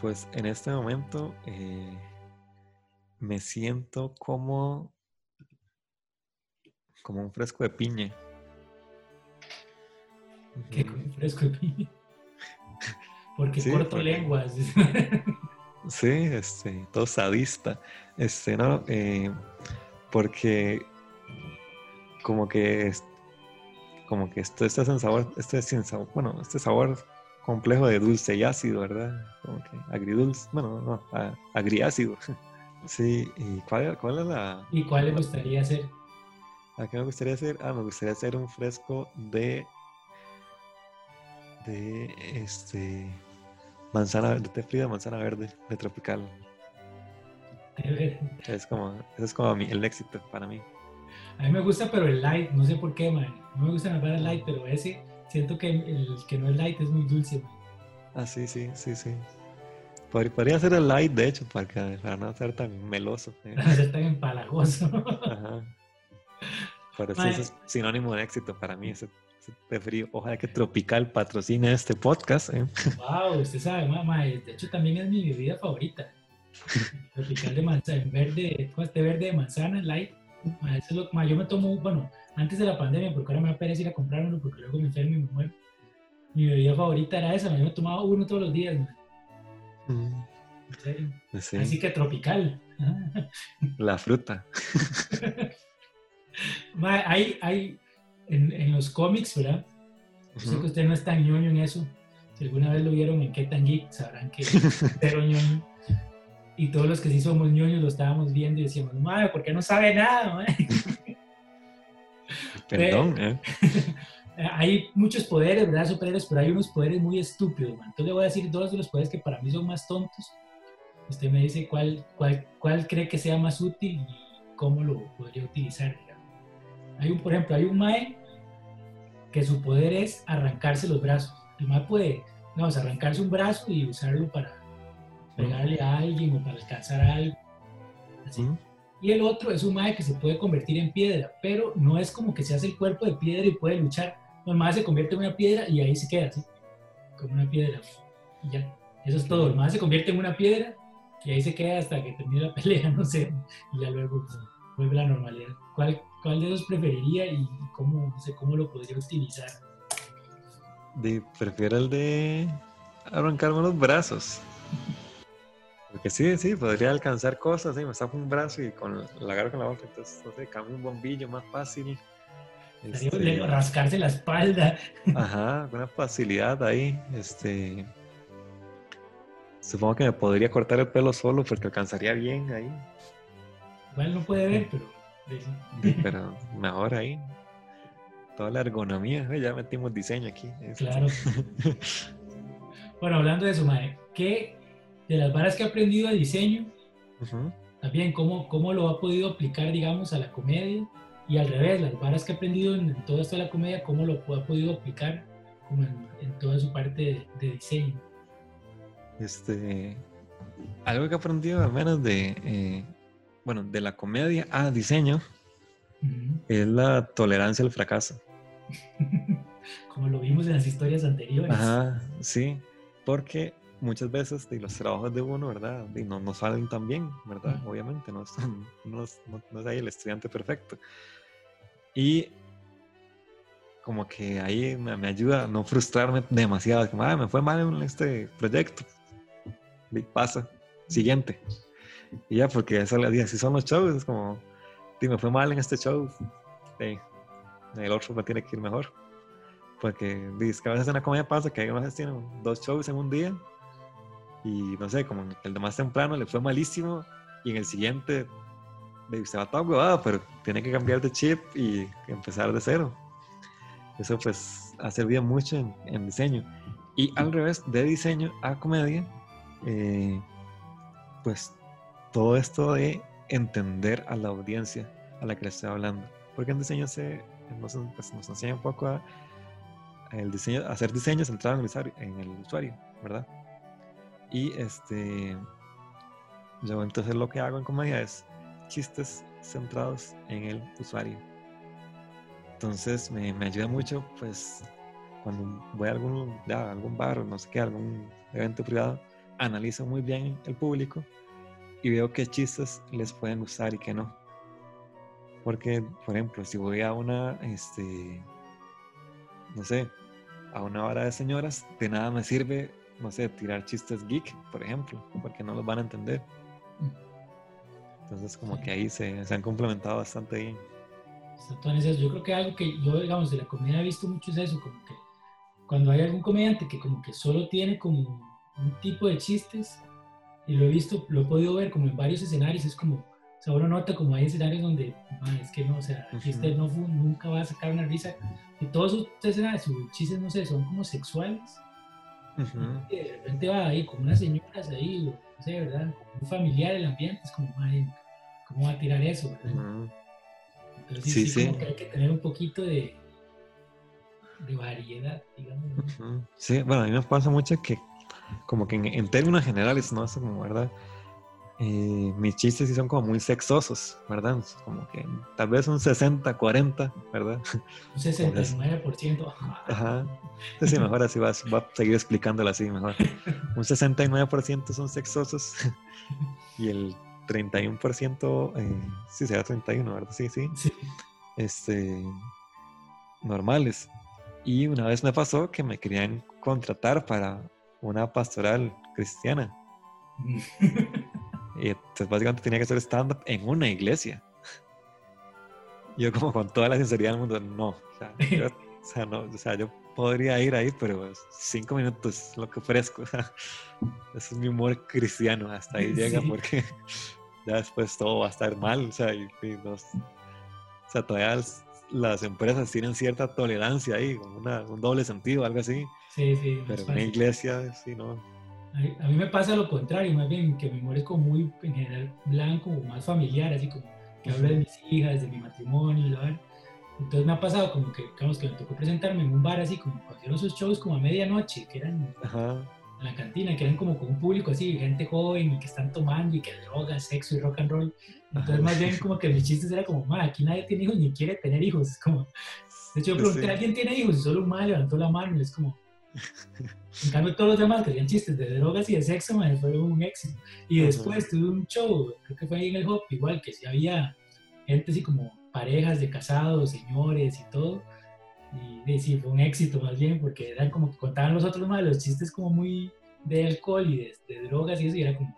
Pues en este momento eh, me siento como, como un fresco de piña. Ujú. con fresco de piña. Porque Sí, corto porque- lenguas. Sí, este, todo sadista. Este, no, eh, porque como que es- como que esto está sin sabor, este es sin sabor, bueno, este sabor complejo de dulce y ácido, ¿verdad? Como que agridulce, bueno, no, agriácido. Sí, ¿y cuál, cuál es la, ¿Y cuál le gustaría ser? ¿A qué me gustaría hacer? Ah, me gustaría hacer un fresco de. de este. manzana verde, té frío de manzana verde, de tropical. Es como, ese es como mi- el éxito para mí. A mí me gusta, pero el light, no sé por qué, man. No me gustan las varas light, pero ese siento que el que no es light es muy dulce, man. Ah, sí, sí, sí, sí. Pod- Podría ser el light, de hecho, para, que- para no ser tan meloso. ¿eh? Para ser tan empalagoso. Ajá. Pero sí, eso es sinónimo de éxito para mí, ese, ese frío. Ojalá que Tropical patrocine este podcast. ¿eh? wow, usted sabe, mamá. De hecho, también es mi bebida favorita. Tropical de manzana, verde, ¿cómo es? té verde de manzana, light. Ma, eso es lo, ma, yo me tomo, bueno, antes de la pandemia, porque ahora me da pereza ir a comprar uno, porque luego me enfermo y me muero. Mi bebida favorita era esa, ma, yo me tomaba uno todos los días, en serio. Sí, Así que tropical. la fruta. Ma, hay, hay en, en los cómics, ¿verdad? Yo sé que usted no es tan ñoño en eso. Si alguna vez lo vieron en Qué tan Geek, sabrán que es cero ñoño. Y todos los que sí somos ñoños lo estábamos viendo y decíamos, madre, ¿por qué no sabe nada? madre?" Perdón, ¿eh? Hay muchos poderes, ¿verdad? Superhéroes, pero hay unos poderes muy estúpidos, man. Entonces le voy a decir dos de los poderes que para mí son más tontos. Usted me dice cuál, cuál, cuál cree que sea más útil y cómo lo podría utilizar. Hay un, por ejemplo, hay un Mae que su poder es arrancarse los brazos. El Mae puede, vamos, arrancarse un brazo y usarlo para pegarle a alguien o para alcanzar a algo. Así. Mm, Y el otro es un mae que se puede convertir en piedra, pero no es como que se hace el cuerpo de piedra y puede luchar. El se convierte en una piedra y ahí se queda así, como una piedra. Y ya, eso es todo. El mae se convierte en una piedra y ahí se queda hasta que termine la pelea, no sé. Y ya luego pues, vuelve a la normalidad. ¿Cuál, ¿Cuál de esos preferiría y cómo, no sé, cómo lo podría utilizar? prefiero el de arrancarme los brazos. Porque sí, sí, podría alcanzar cosas, ¿sí? me saco un brazo y con la agarro con la boca, entonces, no sé, cambio un bombillo más fácil. Este, rascarse la espalda. Ajá, una facilidad ahí. Este. Supongo que me podría cortar el pelo solo porque alcanzaría bien ahí. Igual no puede ver, pero... sí. Pero mejor ahí. Toda la ergonomía. eh, Ya metimos diseño aquí. Claro. Bueno, hablando de eso, mae, ¿qué de las varas que ha aprendido de diseño, también cómo, cómo lo ha podido aplicar, digamos, a la comedia? Y al revés, las varas que ha aprendido en, en todo esto de la comedia, cómo lo ha podido aplicar como en, en toda su parte de, de diseño. Este. Algo que he aprendido al menos de. eh, bueno, de la comedia a diseño Ujú. es la tolerancia al fracaso. como lo vimos en las historias anteriores. Ajá, sí, porque muchas veces de los trabajos de uno, ¿verdad? Y no, no salen tan bien, ¿verdad? Obviamente, no, no, no, es ahí el estudiante perfecto. Y como que ahí me, me, ayuda a no frustrarme demasiado, como, ah, me fue mal en este proyecto. Y pasa, siguiente. Y ya, porque eso si son los shows, es como, me fue mal en este show, el otro me tiene que ir mejor. Porque que a veces en la comedia pasa que hay veces tienen dos shows en un día y no sé, como el de más temprano le fue malísimo y en el siguiente se va todo huevado, pero tiene que cambiar de chip y empezar de cero. Eso pues ha servido mucho en, diseño. Y al revés, de diseño a comedia, eh, pues todo esto de entender a la audiencia a la que le estoy hablando. Porque en diseño se, nos, pues, nos enseña un poco a, el diseño, hacer diseño centrado en el usuario, en el usuario ¿verdad? Y este, yo entonces lo que hago en comedia es chistes centrados en el usuario. Entonces me, me ayuda mucho, pues, cuando voy a algún, ya, algún bar o no sé qué, algún evento privado, analizo muy bien el público y veo qué chistes les pueden gustar y qué no. Porque, por ejemplo, si voy a una, este, no sé, a una hora de señoras, de nada me sirve, no sé, tirar chistes geek, por ejemplo, porque no los van a entender. Entonces, como que ahí se, se han complementado bastante bien. Yo creo que algo que yo, digamos, de la comedia he visto mucho es eso, como que cuando hay algún comediante que como que solo tiene como un tipo de chistes, y lo he visto, lo he podido ver como en varios escenarios, es como, o sea, uno nota como hay escenarios donde, es que no, o sea, el chiste no, nunca va a sacar una risa, y todos sus escenarios, sus chistes, no sé, son como sexuales, y de repente va ahí como unas señoras ahí, no sé, ¿verdad? Muy familiar el ambiente, es como, ¿cómo va a tirar eso, verdad? Entonces sí, sí, Como que hay que tener un poquito de, de variedad, digamos. Sí, bueno, a mí me pasa mucho que como que en, términos generales, ¿no? Eso como, ¿verdad? Eh, mis chistes sí son como muy sexosos, ¿verdad? Como que tal vez un 60, 40, ¿verdad? Un 69%. Ajá. Sí, mejor así va, va a seguir explicándolo así mejor. Un 69% son sexosos y el 31%, eh, sí, será 31, ¿verdad? Sí, sí. sí. Este, normales. Y una vez me pasó que me querían contratar para una pastoral cristiana. Y entonces básicamente tenía que hacer stand-up en una iglesia. Yo como con toda la sinceridad del mundo, no. O sea, yo, no, o sea, yo podría ir ahí, pero cinco minutos lo que ofrezco. ese es mi humor cristiano, hasta ahí llega porque ya después todo va a estar mal. O sea, y, o sea todavía las empresas tienen cierta tolerancia ahí, un doble sentido, algo así. Sí, sí. Pero en una iglesia, sí, no. A, mí me pasa lo contrario, más bien que mi humor es como muy, en general, blanco, más familiar, así como que hablo de mis hijas, de mi matrimonio, ¿verdad? Entonces me ha pasado como que, digamos, que me tocó presentarme en un bar así, como cuando esos shows como a medianoche, que eran en la cantina, que eran como con un público así, gente joven y que están tomando y que droga, sexo y rock and roll. Entonces más bien como que mis chistes era como, aquí nadie tiene hijos ni quiere tener hijos. Es como, de hecho yo pregunté, ¿alguien tiene hijos? Y solo un mal levantó la mano y es como, en cambio, todos los demás que hacían chistes de drogas y de sexo, man, fue un éxito. Y después tuve un show, creo que fue ahí en el Hop, igual que si había gente así como parejas de casados, señores y todo. Y, sí, fue un éxito más bien, porque eran como que contaban los otros más los chistes como muy de alcohol y de, drogas y eso, y era como.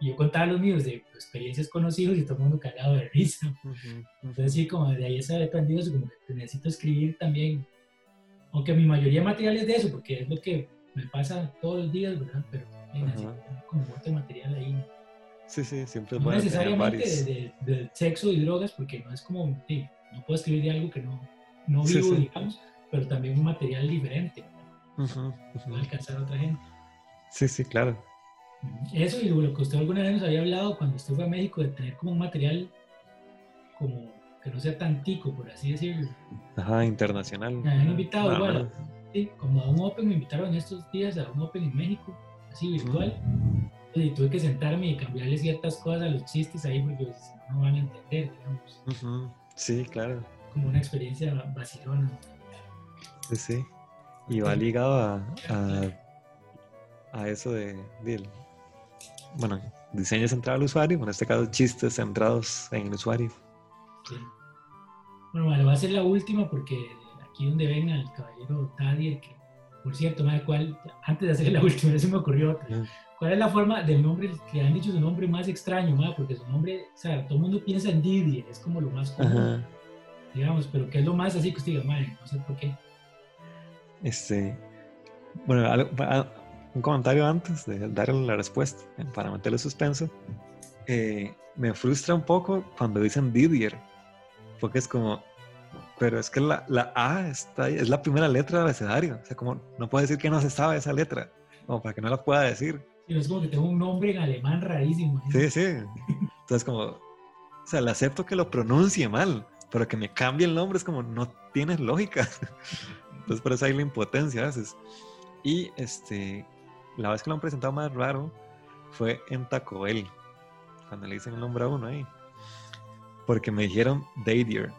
Y yo contaba los míos de experiencias conocidos y todo el mundo cagado de risa. Entonces, sí, como de ahí se ha aprendido, como que necesito escribir también aunque mi mayoría de material es de eso, porque es lo que me pasa todos los días, ¿verdad? Pero hay como de material ahí. Sí, sí, siempre No necesariamente de, sexo y drogas, porque no es como, sí, no puedo escribir de algo que no, no vivo, digamos, pero también un material diferente. Uh alcanzar a otra gente. Sí, sí, claro. Eso y lo que usted alguna vez nos había hablado cuando usted fue a México, de tener como un material como que no sea tan tico, por así decirlo. Ajá, internacional. Me habían invitado igual, sí, como a un Open, me invitaron estos días a un Open en México, así virtual. Y tuve que sentarme y cambiarle ciertas cosas a los chistes ahí porque si no, van a entender, digamos. Sí, claro. Como una experiencia vacilona. Sí, sí. Y va ligado a, a, eso de, bueno, diseño centrado al usuario, en este caso chistes centrados en el usuario. Sí. Bueno, vale, va a ser la última porque aquí donde ven al caballero Tadier, que por cierto, ¿cuál, antes de hacer la última, se me ocurrió otra. ¿Cuál es la forma del nombre que han dicho su nombre más extraño, porque su nombre, o sea, todo el mundo piensa en Didier, es como lo más común, digamos, pero ¿qué es lo más así que usted diga, madre, no sé por qué? Este, bueno, un comentario antes de darle la respuesta, eh, para meterle suspenso. Eh, me frustra un poco cuando dicen Didier, porque es como, pero es que la, la A está ahí, es la primera letra del abecedario, o sea, como no puede decir que no se sabe esa letra, como para que no la pueda decir. Sí, es como que tengo un nombre en alemán rarísimo. ¿eh? Sí, sí. Entonces, como, o sea, le acepto que lo pronuncie mal, pero que me cambie el nombre es como, no tiene lógica. Entonces, por eso hay la impotencia a veces. Y este, la vez que lo han presentado más raro fue en Taco Bell, cuando le dicen el nombre a uno ahí. Porque me dijeron Dadier.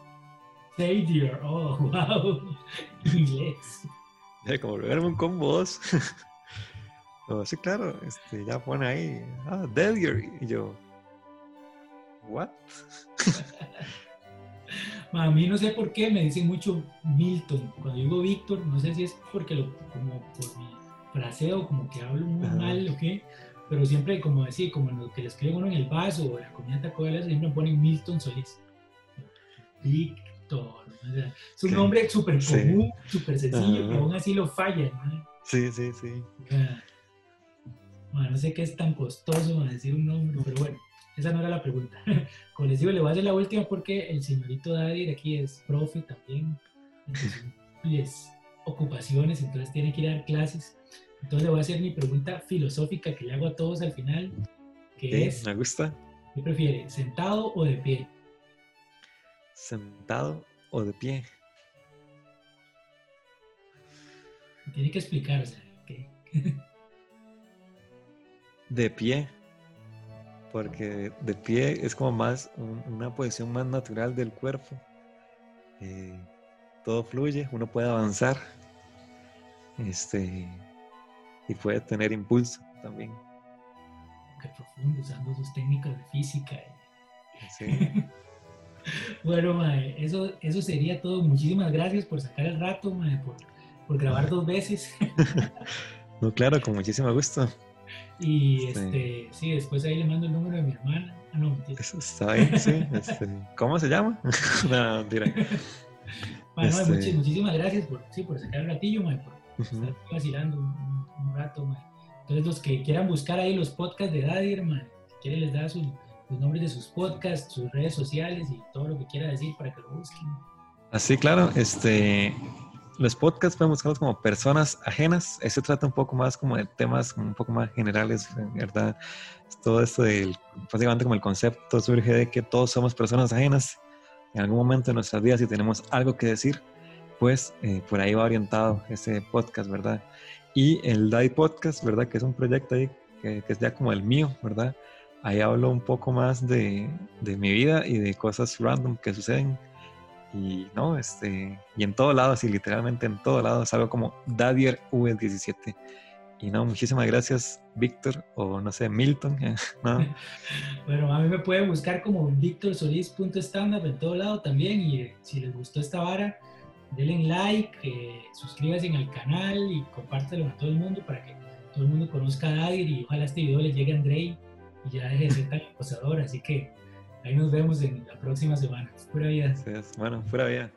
Dadier, oh, wow. Inglés. Como verme con voz. oh, sí, claro, este, ya pone ahí, ah. Y yo, ¿what? A mí no sé por qué me dicen mucho Milton. Cuando digo Víctor, no sé si es porque lo, como por mi fraseo, como que hablo muy mal o qué, pero siempre, como decir, como lo que le escriben uno en el vaso o la comida Taco Bell, siempre ponen Milton Solís. Víctor. es un nombre súper común, súper sencillo, pero aún así lo falla. Sí, sí, sí. Bueno, no sé qué es tan costoso decir un nombre, pero bueno. Esa no era la pregunta. Como les digo, le voy a hacer la última porque el señorito Dadir aquí es profe también. Entonces, ocupaciones, entonces tiene que ir a dar clases. Entonces le voy a hacer mi pregunta filosófica que le hago a todos al final, que es... Me gusta. ¿Qué prefiere, sentado o de pie? Sentado o de pie. Tiene que explicarse. de pie porque de pie es como más una posición más natural del cuerpo. Eh, todo fluye, uno puede avanzar este, y puede tener impulso también. Qué profundo, usando sus técnicas de física. Sí. bueno, mae, eso, eso sería todo. Muchísimas gracias por sacar el rato, mae, por, por grabar dos veces. no, claro, con muchísimo gusto. Y este, sí, después ahí le mando el número de mi hermana. Ah, no, mentira. Eso está bien, sí. Este, ¿Cómo se llama? no, mentira. Bueno, este... muchísimas gracias por, sí, por sacar el ratillo, man, por estar vacilando un, rato, man. Entonces, los que quieran buscar ahí los podcasts de Dadir, man, si quieren les da sus, los nombres de sus podcasts, sus redes sociales y todo lo que quiera decir para que lo busquen. Así, claro. Este, los podcasts podemos buscarlos como personas ajenas. Eso trata un poco más como de temas un poco más generales, ¿verdad? Todo esto del, básicamente como el concepto surge de que todos somos personas ajenas en algún momento de nuestras vidas y tenemos algo que decir, pues eh, por ahí va orientado ese podcast, ¿verdad? Y el DAI Podcast, ¿verdad? Que es un proyecto ahí que, que es ya como el mío, ¿verdad? Ahí hablo un poco más de, de mi vida y de cosas random que suceden y no, este, y en todo lado, así literalmente en todo lado, algo como Dadier V17. Y no, muchísimas gracias, Víctor, o no sé, Milton. bueno, a mí me pueden buscar como victorsolis.standup en todo lado también. Y eh, si les gustó esta vara, denle like, eh, suscríbanse al canal y compártelo a todo el mundo para que todo el mundo conozca a Dadier y ojalá este video le llegue a Andrei y ya deje de ser tan acosador. Así que Ahí nos vemos en la próxima semana. Pura vida. Bueno, pura vida.